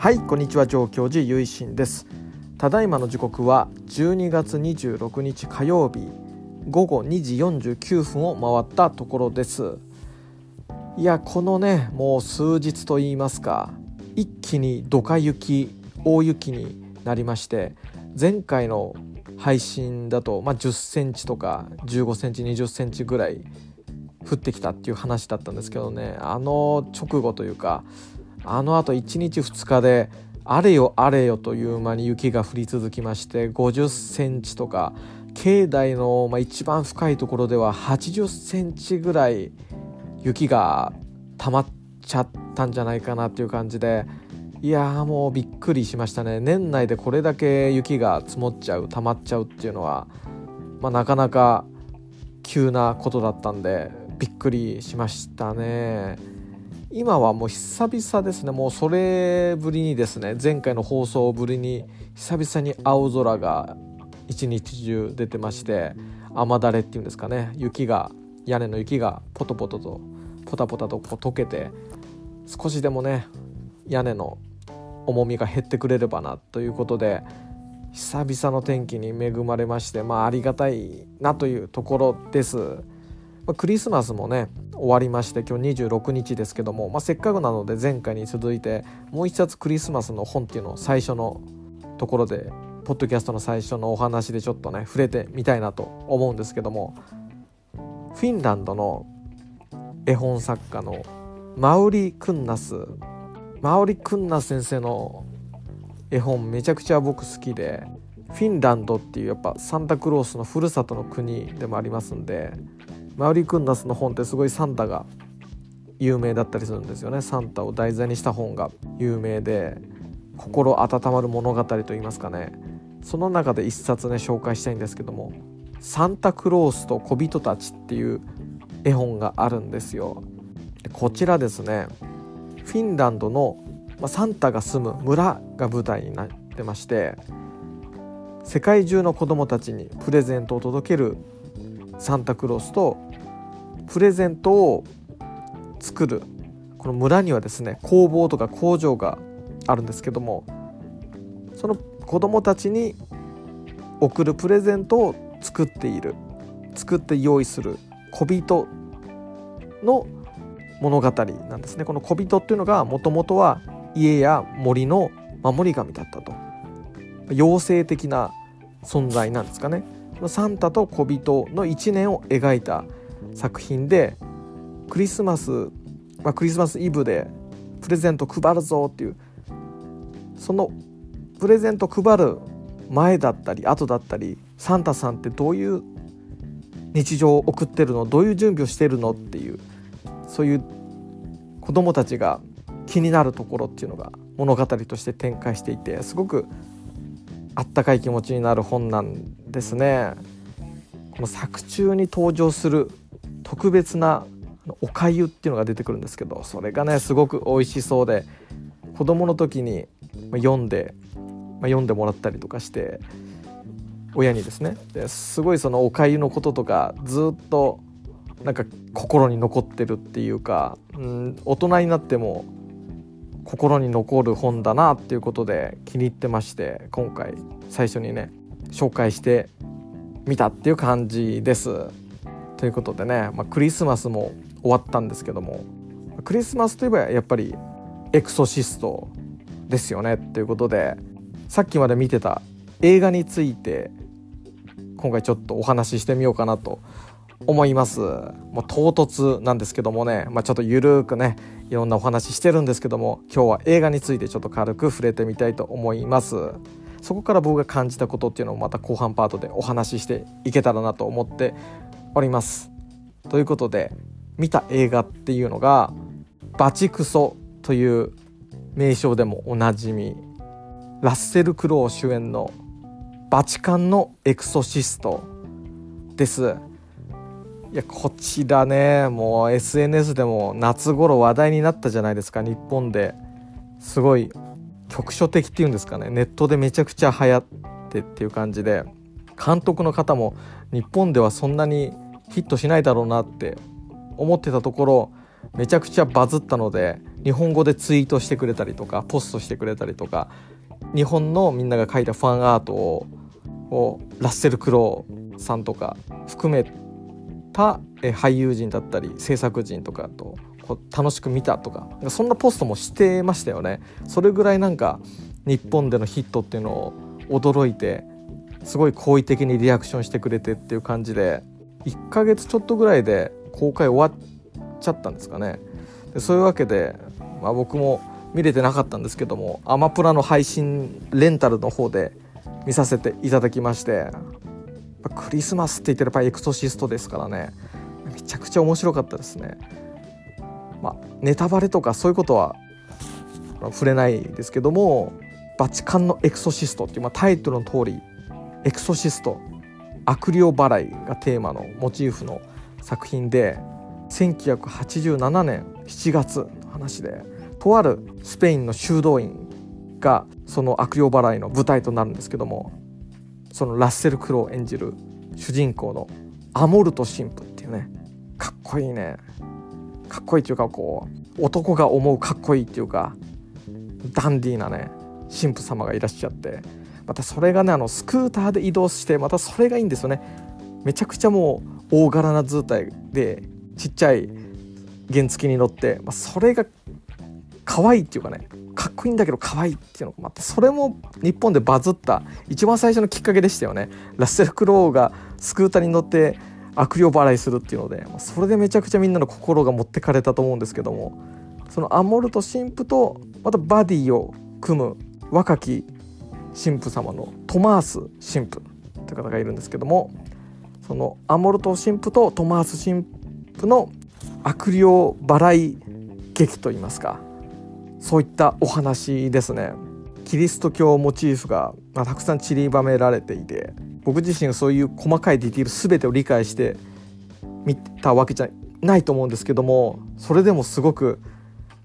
はいこんにちは上京寺ゆいしんです。ただいまの時刻は12月26日火曜日午後2時49分を回ったところです。いやこのねもう数日と言いますか一気にドカ雪大雪になりまして前回の配信だと、まあ、10センチとか15センチ20センチぐらい降ってきたっていう話だったんですけどねあの直後というかあのあと1日2日であれよあれよという間に雪が降り続きまして50センチとか境内の、まあ、一番深いところでは80センチぐらい雪が溜まっちゃったんじゃないかなっていう感じでいやもうびっくりしましたね年内でこれだけ雪が積もっちゃう溜まっちゃうっていうのは、まあ、なかなか急なことだったんでびっくりしましたね。今はもう久々ですね。もうそれぶりにですね。前回の放送ぶりに久々に青空が一日中出てまして雨だれっていうんですかね。雪が屋根の雪がポトポトとポタポタとこう溶けて少しでもね屋根の重みが減ってくれればなということで久々の天気に恵まれましてまあありがたいなというところです。まあ、クリスマスもね終わりまして今日26日ですけども、まあ、せっかくなので前回に続いてもう一冊クリスマスの本っていうのを最初のところでポッドキャストの最初のお話でちょっとね触れてみたいなと思うんですけどもフィンランドの絵本作家のマウリ・クンナス。マウリ・クンナス先生の絵本めちゃくちゃ僕好きでフィンランドっていうやっぱサンタクロースのふるさとの国でもありますんでマウリ・クンナスの本ってすごいサンタが有名だったりするんですよね。サンタを題材にした本が有名で心温まる物語といいますかね。その中で一冊ね紹介したいんですけども「サンタクロースと小人たち」っていう絵本があるんですよ。こちらですねフィンランドの、まサンタが住む村が舞台になってまして世界中の子どもたちにプレゼントを届けるサンタクロースとプレゼントを作る。この村にはですね工房とか工場があるんですけどもその子供たちに送るプレゼントを作っている。作って用意する。小人の物語なんですね。この小人っていうのがもともとは家や森の守り神だったと。妖精的な存在なんですかね。サンタと小人の一年を描いた作品でクリスマス、まあ、クリスマスイブでプレゼント配るぞっていうそのプレゼント配る前だったり後だったりサンタさんってどういう日常を送ってるのどういう準備をしてるのっていうそういう子供たちが気になるところっていうのが物語として展開していてすごくあったかい気持ちになる本なんですね。この作中に登場する特別なおかゆっていうのが出てくるんですけどそれがねすごく美味しそうで子供の時に読んで、まあ読んでもらったりとかして親にですねですごいそのおかゆのこととかずっとなんか心に残ってるっていうか、うん、大人になっても心に残る本だなっていうことで気に入ってまして今回最初にね紹介してみたっていう感じです。ということでね、まあ、クリスマスも終わったんですけどもクリスマスといえばやっぱりエクソシストですよねっていうことでさっきまで見てた映画について今回ちょっとお話ししてみようかなと思います。もう唐突なんですけどもね、まあ、ちょっとゆるくねいろんなお話してるんですけども今日は映画についてちょっと軽く触れてみたいと思います。そこから僕が感じたことっていうのをまた後半パートでお話ししていけたらなと思っております。ということで見た映画っていうのが「バチクソ」という名称でもおなじみラッセル・クロウ主演の「バチカンのエクソシスト」です。いやこちらねもう SNS でも夏頃話題になったじゃないですか日本ですごい局所的っていうんですかねネットでめちゃくちゃ流行ってっていう感じで監督の方も日本ではそんなにヒットしないだろうなって思ってたところめちゃくちゃバズったので日本語でツイートしてくれたりとかポストしてくれたりとか日本のみんなが描いたファンアートをラッセル・クロウさんとか含めた俳優陣だったり制作陣とかと楽しく見たとかそんなポストもしてましたよね。それぐらいなんか日本でのヒットっていうのを驚いてすごい好意的にリアクションしてくれてっていう感じで1ヶ月ちょっとぐらいで公開終わっちゃったんですかね。でそういうわけで、まあ、僕も見れてなかったんですけどもアマプラの配信レンタルの方で見させていただきましてクリスマスって言ってるやっぱエクソシストですからねめちゃくちゃ面白かったですね。まあネタバレとかそういうことは触れないですけどもバチカンのエクソシストっていう、まあ、タイトルの通りエクソシスト悪霊払いがテーマのモチーフの作品で1987年7月の話でとあるスペインの修道院がその悪霊払いの舞台となるんですけどもそのラッセル・クロウ演じる主人公のアモルト神父っていうねかっこいいね。かっこいいっていうかこう男が思うかっこいいっていうかダンディーなね神父様がいらっしゃってまたそれがねあのスクーターで移動してまたそれがいいんですよね。めちゃくちゃもう大柄な図体でちっちゃい原付に乗って、まあ、それが可愛いっていうかねかっこいいんだけど可愛いっていうのがまたそれも日本でバズった一番最初のきっかけでしたよね。ラッセル・クロウがスクーターに乗って悪霊払いするっていうのでそれでめちゃくちゃみんなの心が持ってかれたと思うんですけどもそのアモルト神父とまたバディを組む若き神父様のトマース神父という方がいるんですけどもそのアモルト神父とトマース神父の悪霊払い劇といいますかそういったお話ですね。キリスト教モチーフが、まあ、たくさん散りばめられていて僕自身そういう細かいディティール全てを理解して見たわけじゃないと思うんですけどもそれでもすごく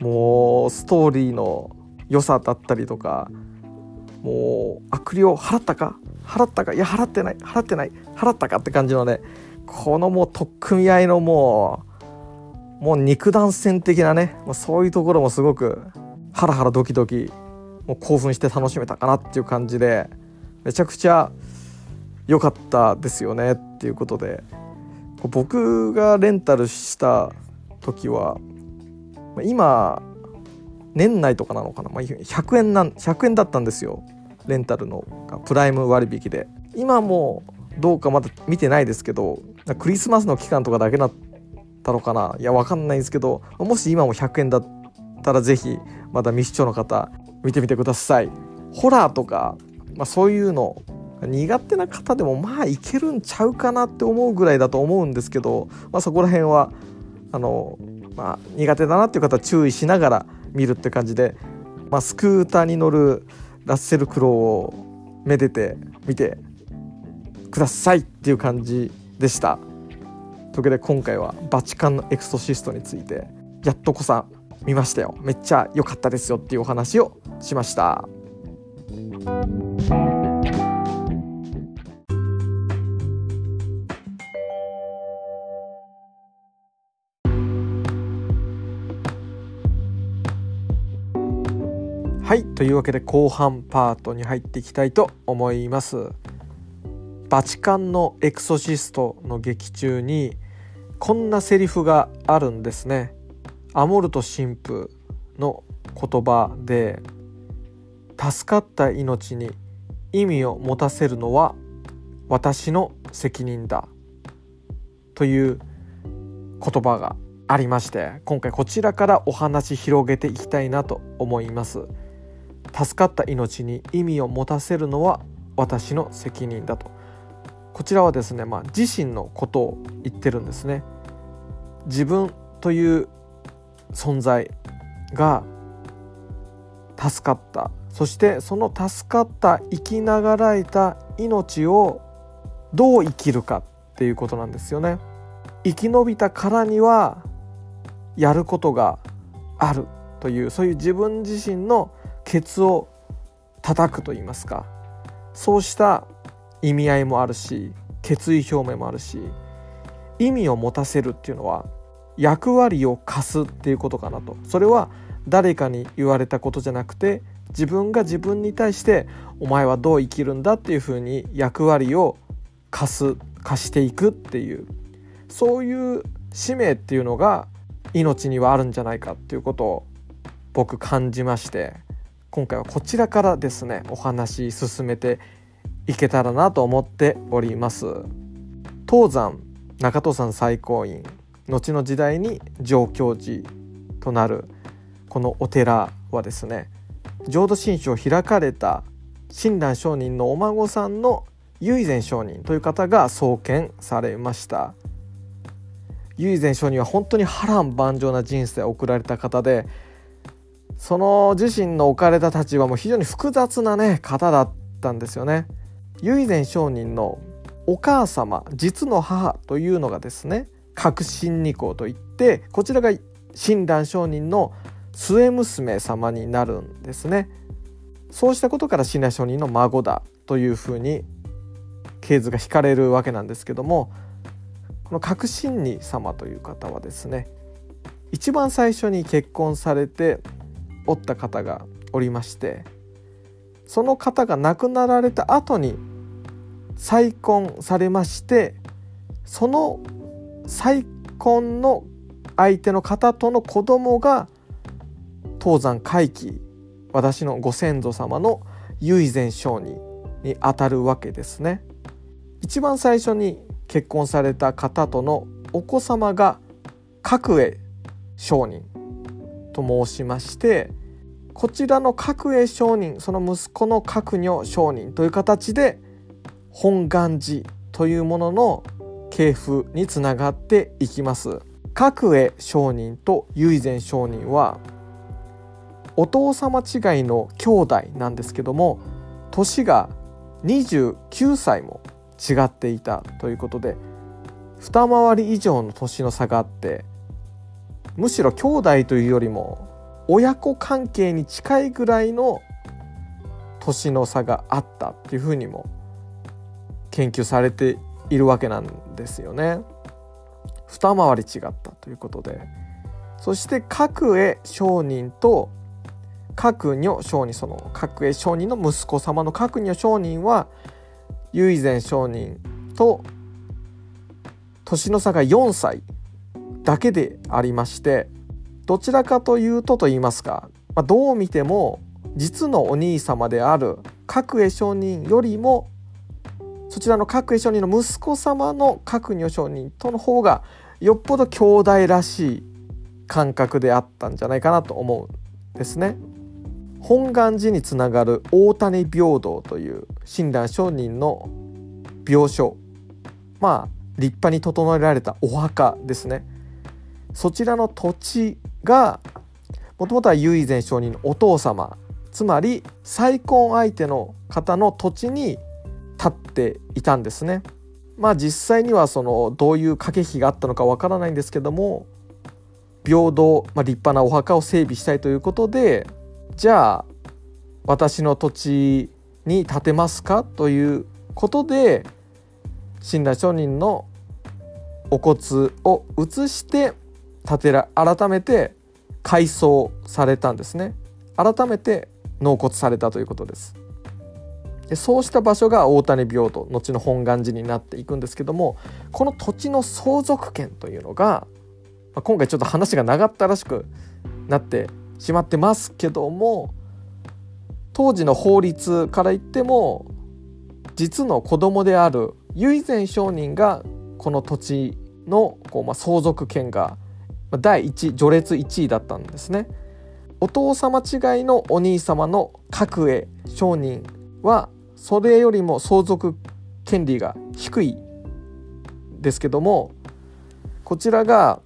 もうストーリーの良さだったりとかもう悪霊払ったか？払ったか？いや払ってない。払ってない。払ったかって感じのねこのもう取っ組み合いのもうもう肉弾戦的なね、まあ、そういうところもすごくハラハラドキドキもう興奮して楽しめたかなっていう感じでめちゃくちゃ良かったですよねっていうことで。僕がレンタルした時は今年内とかなのかな、まあ、100円なん100円だったんですよ。レンタルのプライム割引で。今もどうかまだ見てないですけどクリスマスの期間とかだけだったのかな。いや分かんないんですけどもし今も100円だったら是非まだ未視聴の方見てみてください。ホラーとか、まあ、そういうの苦手な方でもまあいけるんちゃうかなって思うぐらいだと思うんですけど、まあ、そこら辺はあの、まあ、苦手だなっていう方は注意しながら見るって感じで、まあ、スクーターに乗るラッセル・クロウをめでて見てくださいっていう感じでした。というわけで今回はバチカンのエクソシストについてやっとこさ見ましたよめっちゃ良かったですよっていうお話をしました。はいというわけで後半パートに入っていきたいと思います。バチカンのエクソシストの劇中にこんなセリフがあるんですね。アモルト神父の言葉で助かった命に意味を持たせるのは私の責任だ。という言葉がありまして今回こちらからお話広げていきたいなと思います。助かった命に意味を持たせるのは私の責任だと。こちらはですね、まあ、自身のことを言ってるんですね。自分という存在が助かった。そしてその助かった生きながらえた命をどう生きるかっていうことなんですよね。生き延びたからにはやることがあるというそういう自分自身のケツを叩くと言いますかそうした意味合いもあるし決意表明もあるし意味を持たせるっていうのは役割を貸すっていうことかなと。それは誰かに言われたことじゃなくて自分が自分に対してお前はどう生きるんだっていうふうに役割を課す課していくっていうそういう使命っていうのが命にはあるんじゃないかっていうことを僕感じまして。今回はこちらからですねお話進めていけたらなと思っております。東山中藤山最高院後の時代に上教寺となるこのお寺はですね浄土真宗を開かれた親鸞上人のお孫さんの唯善上人という方が創建されました。唯善上人は本当に波乱万丈な人生を送られた方でその自身の置かれた立場も非常に複雑なね方だったんですよね。唯善上人のお母様実の母というのがですね革新二皇といってこちらが親鸞上人の末娘様になるんですね。そうしたことから親鸞上人の孫だというふうに系図が引かれるわけなんですけどもこの革新二様という方はですね一番最初に結婚されておった方がおりましてその方が亡くなられた後に再婚されましてその再婚の相手の方との子供が東山回帰私のご先祖様の唯善上人にあたるわけですね。一番最初に結婚された方とのお子様が角栄上人と申しましてこちらの角栄上人その息子の角女上人という形で本願寺というものの系譜につながっていきます。角栄上人と唯善上人はお父様違いの兄弟なんですけども年が29歳も違っていたということで二回り以上の年の差があってむしろ兄弟というよりも親子関係に近いぐらいの年の差があったっていうふうにも研究されているわけなんですよね。二回り違ったということでそして各絵商人と各女商人その各絵商人の息子様の各女商人は唯善上人と年の差が4歳だけでありましてどちらかというとと言いますか、まあ、どう見ても実のお兄様である角栄上人よりもそちらの角栄上人の息子様の角女上人との方がよっぽど兄弟らしい感覚であったんじゃないかなと思うんですね。本願寺につながる大谷平等という親鸞上人の病床まあ立派に整えられたお墓ですねそちらの土地がもともとは唯善上人のお父様つまり再婚相手の方の土地に立っていたんですね。まあ実際にはそのどういう駆け引きがあったのかわからないんですけども平等、まあ、立派なお墓を整備したいということでじゃあ私の土地に建てますかということで親鸞上人のお骨を移して建てら改めて改装されたんですね。改めて納骨されたということです。でそうした場所が大谷平等後の本願寺になっていくんですけどもこの土地の相続権というのが、まあ、今回ちょっと話が長ったらしくなってしまってますけども当時の法律から言っても実の子供である唯善上人がこの土地のこう、まあ、相続権が第一序列1位だったんですね。お父様違いのお兄様の角栄上人はそれよりも相続権利が低いですけどもこちらが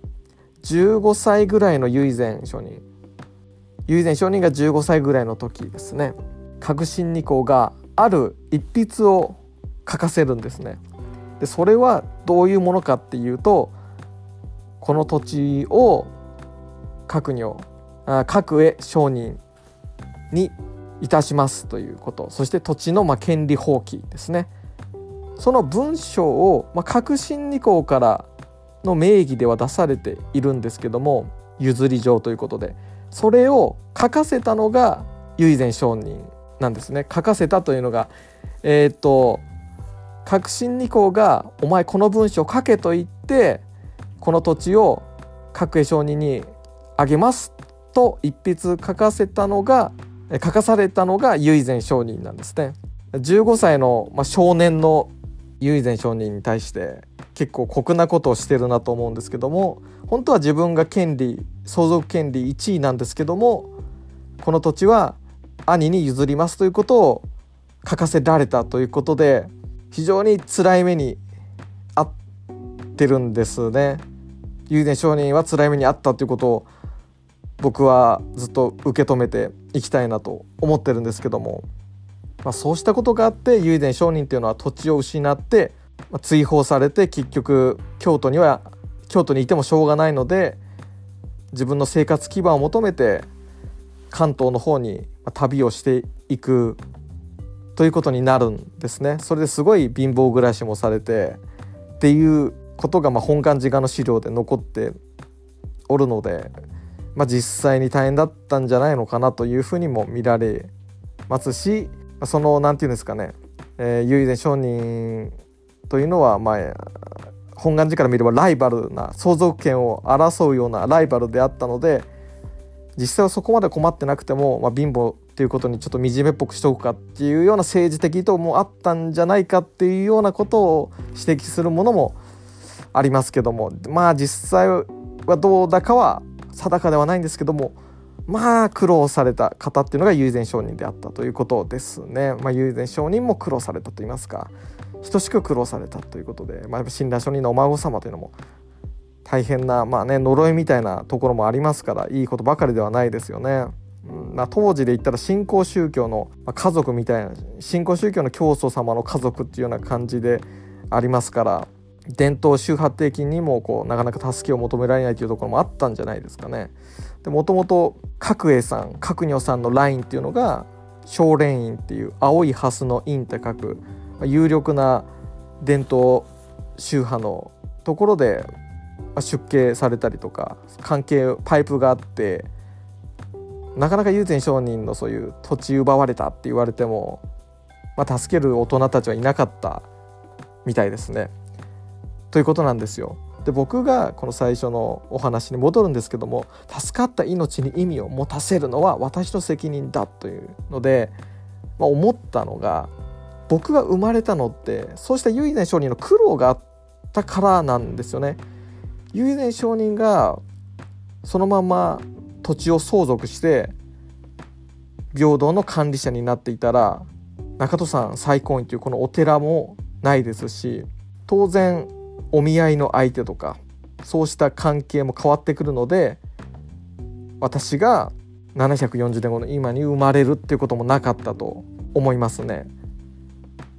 15歳ぐらいの唯善上人唯善上人が15歳ぐらいの時ですね革新二校がある一筆を書かせるんですね。でそれはどういうものかっていうとこの土地を各女各へ承認にいたしますということ。そして土地のまあ権利放棄ですね。その文章をまあ革新二項からの名義では出されているんですけども譲り状ということで。それを書かせたのが唯前上人なんですね。書かせたというのがえっ、ー、と革新二項が「お前この文章書け」と言ってこの土地を各栄上人にあげますと一筆書かせたのが書かされたのが唯前上人なんですね。15歳の、まあ、少年の唯前上人に対して結構酷なことをしてるなと思うんですけども本当は自分が権利相続権利1位なんですけどもこの土地は兄に譲りますということを書かせられたということで非常に辛い目に遭ってるんですね。雄伝承人は辛い目に遭ったということを僕はずっと受け止めていきたいなと思ってるんですけども、まあ、そうしたことがあって雄伝承人っていうのは土地を失って、ま、追放されて結局京都には京都にいてもしょうがないので自分の生活基盤を求めて関東の方に旅をしていくということになるんですね。それですごい貧乏暮らしもされてっていうことがま本館自画の資料で残っておるので、まあ、実際に大変だったんじゃないのかなというふうにも見られますしその何て言うんですかね、えー、唯前商人というのはま本願寺から見ればライバルな相続権を争うようなライバルであったので実際はそこまで困ってなくても、まあ、貧乏っていうことにちょっと惨めっぽくしておくかっていうような政治的意図もあったんじゃないかっていうようなことを指摘するものもありますけども。まあ実際はどうだかは定かではないんですけども。まあ苦労された方っていうのが唯前承人であったということですね。まあ、唯前承人も苦労されたと言いますか。等しく苦労されたということで、まあ、親鸞承人のお孫様というのも大変な、まあね、呪いみたいなところもありますからいいことばかりではないですよね。うんまあ、当時で言ったら新興宗教の家族みたいな新興宗教の教祖様の家族っていうような感じでありますから。伝統宗派的にもこうなかなか助けを求められないというところもあったんじゃないですかね。でもともと角栄さん角如さんのラインっていうのが少蓮院っていう青い蓮の院って書く、ま、有力な伝統宗派のところで、出家されたりとか関係パイプがあってなかなか友禅商人のそういう土地奪われたって言われても、まあ、助ける大人たちはいなかったみたいですね。ということなんですよ。で僕がこの最初のお話に戻るんですけども助かった命に意味を持たせるのは私の責任だというので、まあ、思ったのが僕が生まれたのってそうした唯前商人の苦労があったからなんですよね。唯前商人がそのまま土地を相続して平等の管理者になっていたら中戸さん最高院というこのお寺もないですし当然お見合いの相手とかそうした関係も変わってくるので私が740年後の今に生まれるっていうこともなかったと思いますね。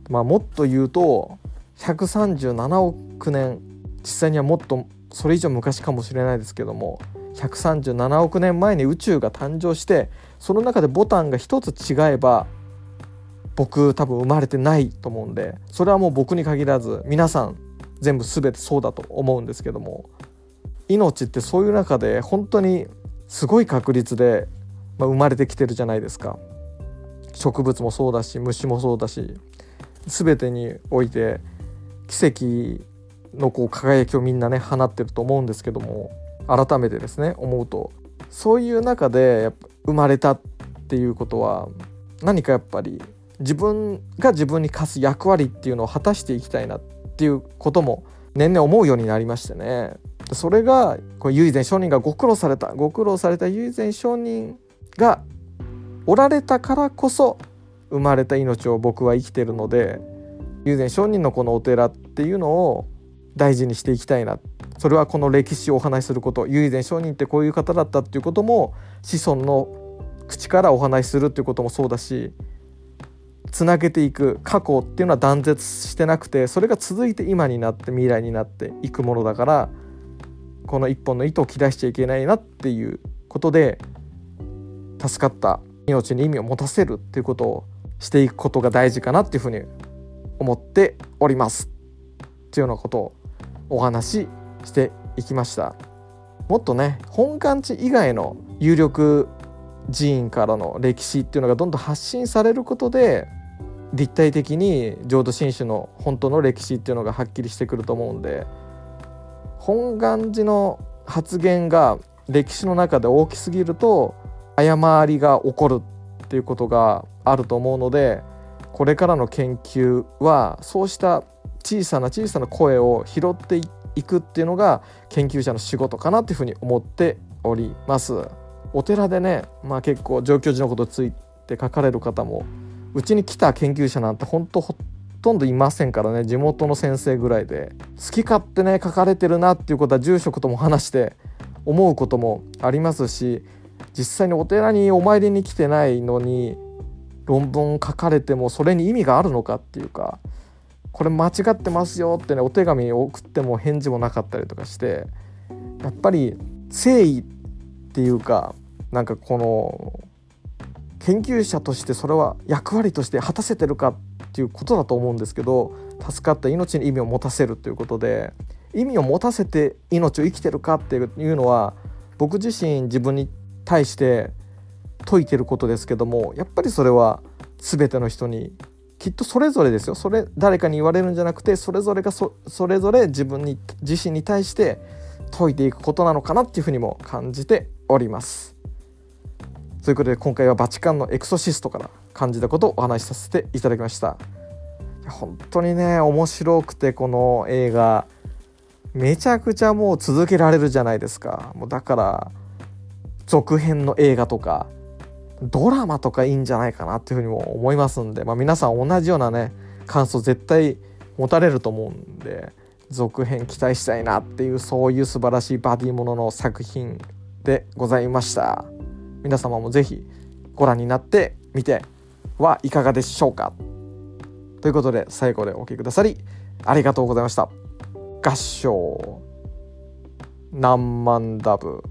まあ、もっと言うと137億年実際にはもっとそれ以上昔かもしれないですけども137億年前に宇宙が誕生してその中でボタンが一つ違えば僕多分生まれてないと思うんでそれはもう僕に限らず皆さん全部全てそうだと思うんですけども命ってそういう中で本当にすごい確率で、生まれてきてるじゃないですか。植物もそうだし虫もそうだし全てにおいて奇跡のこう輝きをみんなね放ってると思うんですけども改めてですね思うとそういう中で生まれたっていうことは何かやっぱり自分が自分に課す役割っていうのを果たしていきたいなってていうことも年々思うようになりましてね。それがこう唯前承人がご苦労されたご苦労された唯前承人がおられたからこそ生まれた命を僕は生きてるので唯前承人のこのお寺っていうのを大事にしていきたいな。それはこの歴史をお話しすること唯前承人ってこういう方だったっていうことも子孫の口からお話しするっていうこともそうだしつなげていく過去っていうのは断絶してなくてそれが続いて今になって未来になっていくものだからこの一本の糸を切らしちゃいけないなっていうことで助かった命に意味を持たせるっていうことをしていくことが大事かなっていうふうに思っております。っていうようなことをお話ししていきました。もっとね本館地以外の有力寺院からの歴史っていうのがどんどん発信されることで立体的に浄土真宗の本当の歴史っていうのがはっきりしてくると思うんで本願寺の発言が歴史の中で大きすぎると誤りが起こるっていうことがあると思うのでこれからの研究はそうした小さな小さな声を拾っていくっていうのが研究者の仕事かなっていうふうに思っております。お寺でね、まあ、結構上京寺のことについて書かれる方もうちに来た研究者なんて本当ほとんどいませんからね。地元の先生ぐらいで。好き勝手ね書かれてるなっていうことは住職とも話して思うこともありますし実際にお寺にお参りに来てないのに論文書かれてもそれに意味があるのかっていうかこれ間違ってますよってねお手紙送っても返事もなかったりとかしてやっぱり誠意っていうかなんかこの研究者としてそれは役割として果たせてるかっていうことだと思うんですけど助かった命に意味を持たせるということで意味を持たせて命を生きてるかっていうのは僕自身自分に対して説いてることですけどもやっぱりそれは全ての人にきっとそれぞれですよそれ誰かに言われるんじゃなくてそれぞれがそれぞれ自分に自身に対して説いていくことなのかなっていうふうにも感じております。ということで今回はバチカンのエクソシストから感じたことをお話しさせていただきました。本当にね面白くてこの映画。めちゃくちゃもう続けられるじゃないですか。もうだから続編の映画とかドラマとかいいんじゃないかなっていうふうにも思いますんで、まあ、皆さん同じようなね感想絶対持たれると思うんで続編期待したいなっていうそういう素晴らしいバディものの作品でございました。皆様も是非ご覧になってみてはいかがでしょうか。ということで最後でお聴きくださりありがとうございました。合唱何万ダブ。